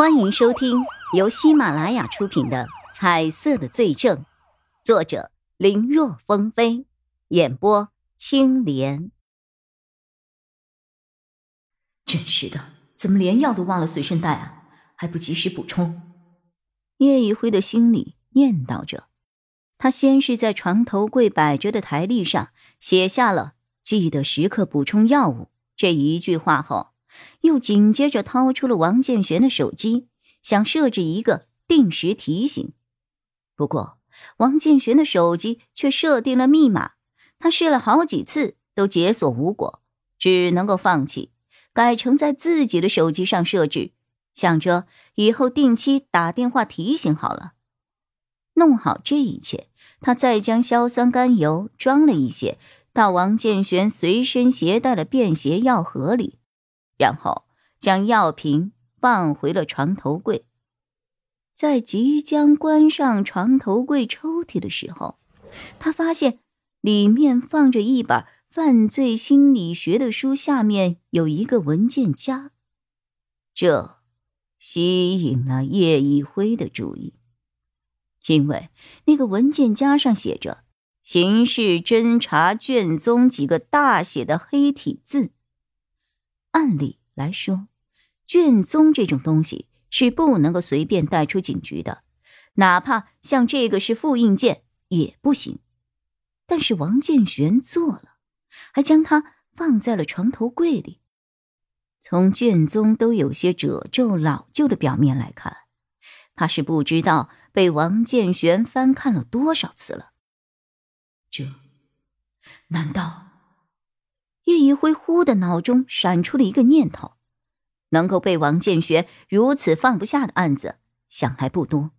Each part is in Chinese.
欢迎收听由喜马拉雅出品的《彩色的罪证》，作者林若风飞，演播青莲。真是的，怎么连药都忘了随身带啊？还不及时补充？叶一辉的心里念叨着。他先是在床头柜摆着的台历上写下了“记得时刻补充药物”这一句话后。又紧接着掏出了王建玄的手机，想设置一个定时提醒。不过，王建玄的手机却设定了密码，他试了好几次都解锁无果，只能够放弃，改成在自己的手机上设置，想着以后定期打电话提醒好了。弄好这一切，他再将硝酸甘油装了一些到王建玄随身携带的便携药盒里。然后将药瓶放回了床头柜，在即将关上床头柜抽屉的时候，他发现里面放着一本犯罪心理学的书，下面有一个文件夹，这吸引了叶一辉的注意，因为那个文件夹上写着“刑事侦查卷宗”几个大写的黑体字。按理来说，卷宗这种东西是不能够随便带出警局的，哪怕像这个是复印件也不行。但是王建玄做了，还将它放在了床头柜里。从卷宗都有些褶皱老旧的表面来看，怕是不知道被王建玄翻看了多少次了。这，难道？叶一辉忽的脑中闪出了一个念头：能够被王建学如此放不下的案子，想来不多。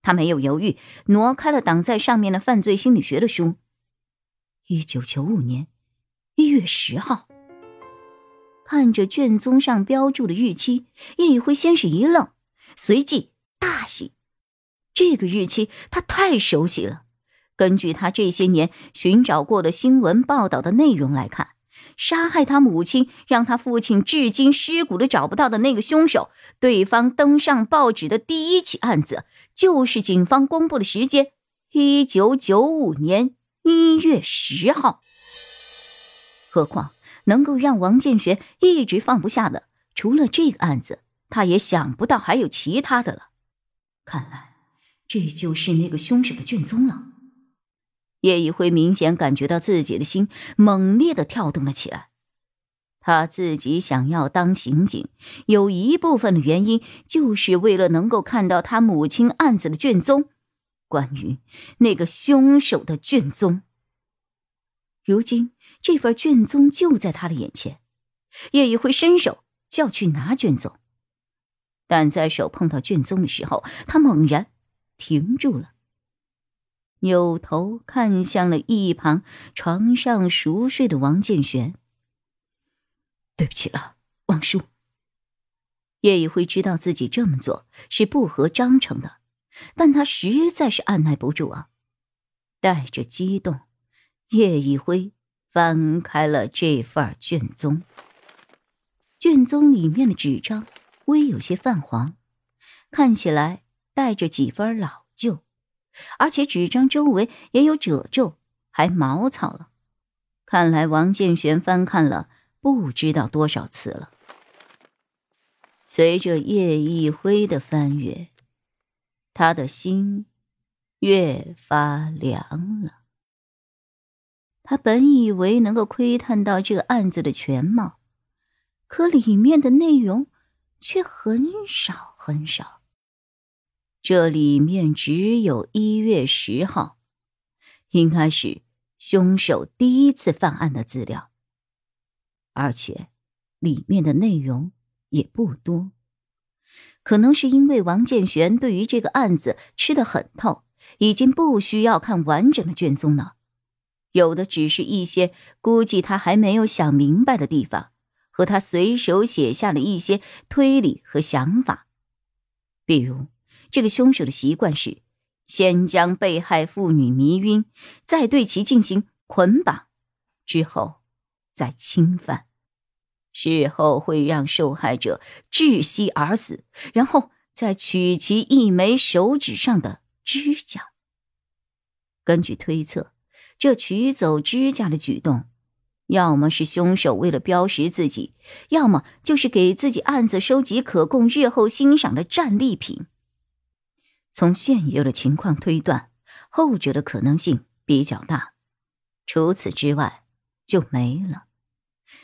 他没有犹豫，挪开了挡在上面的犯罪心理学的书。一九九五年一月十号，看着卷宗上标注的日期，叶一辉先是一愣，随即大喜。这个日期他太熟悉了，根据他这些年寻找过的新闻报道的内容来看。杀害他母亲，让他父亲至今尸骨都找不到的那个凶手，对方登上报纸的第一起案子，就是警方公布的时间：一九九五年一月十号。何况能够让王建学一直放不下的，除了这个案子，他也想不到还有其他的了。看来，这就是那个凶手的卷宗了。叶一辉明显感觉到自己的心猛烈的跳动了起来。他自己想要当刑警，有一部分的原因就是为了能够看到他母亲案子的卷宗，关于那个凶手的卷宗。如今这份卷宗就在他的眼前，叶一辉伸手就要去拿卷宗，但在手碰到卷宗的时候，他猛然停住了。扭头看向了一旁床上熟睡的王建玄。对不起了，王叔。叶一辉知道自己这么做是不合章程的，但他实在是按耐不住啊！带着激动，叶一辉翻开了这份卷宗。卷宗里面的纸张微有些泛黄，看起来带着几分老旧。而且纸张周围也有褶皱，还毛草了。看来王建玄翻看了不知道多少次了。随着叶一辉的翻阅，他的心越发凉了。他本以为能够窥探到这个案子的全貌，可里面的内容却很少很少。这里面只有一月十号，应该是凶手第一次犯案的资料，而且里面的内容也不多。可能是因为王建玄对于这个案子吃得很透，已经不需要看完整的卷宗了，有的只是一些估计他还没有想明白的地方，和他随手写下了一些推理和想法，比如。这个凶手的习惯是，先将被害妇女迷晕，再对其进行捆绑，之后再侵犯，事后会让受害者窒息而死，然后再取其一枚手指上的指甲。根据推测，这取走指甲的举动，要么是凶手为了标识自己，要么就是给自己案子收集可供日后欣赏的战利品。从现有的情况推断，后者的可能性比较大。除此之外，就没了。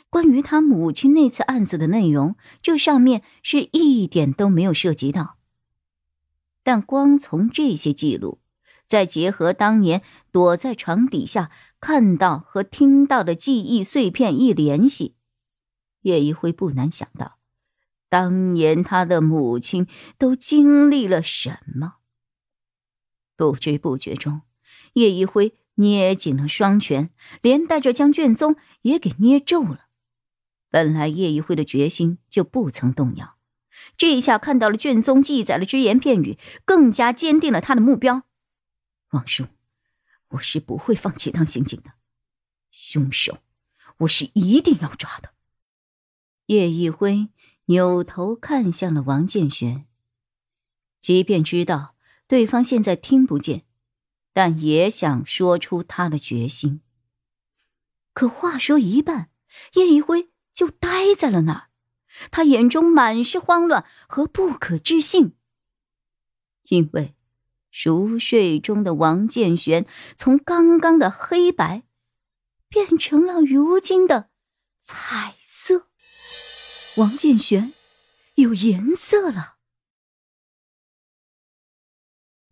关于他母亲那次案子的内容，这上面是一点都没有涉及到。但光从这些记录，再结合当年躲在床底下看到和听到的记忆碎片一联系，叶一辉不难想到，当年他的母亲都经历了什么。不知不觉中，叶一辉。捏紧了双拳，连带着将卷宗也给捏皱了。本来叶一辉的决心就不曾动摇，这一下看到了卷宗记载的只言片语，更加坚定了他的目标。王叔，我是不会放弃当刑警的，凶手，我是一定要抓的。叶一辉扭头看向了王建玄，即便知道对方现在听不见。但也想说出他的决心。可话说一半，叶一辉就呆在了那儿，他眼中满是慌乱和不可置信。因为熟睡中的王建玄从刚刚的黑白，变成了如今的彩色。王建玄有颜色了。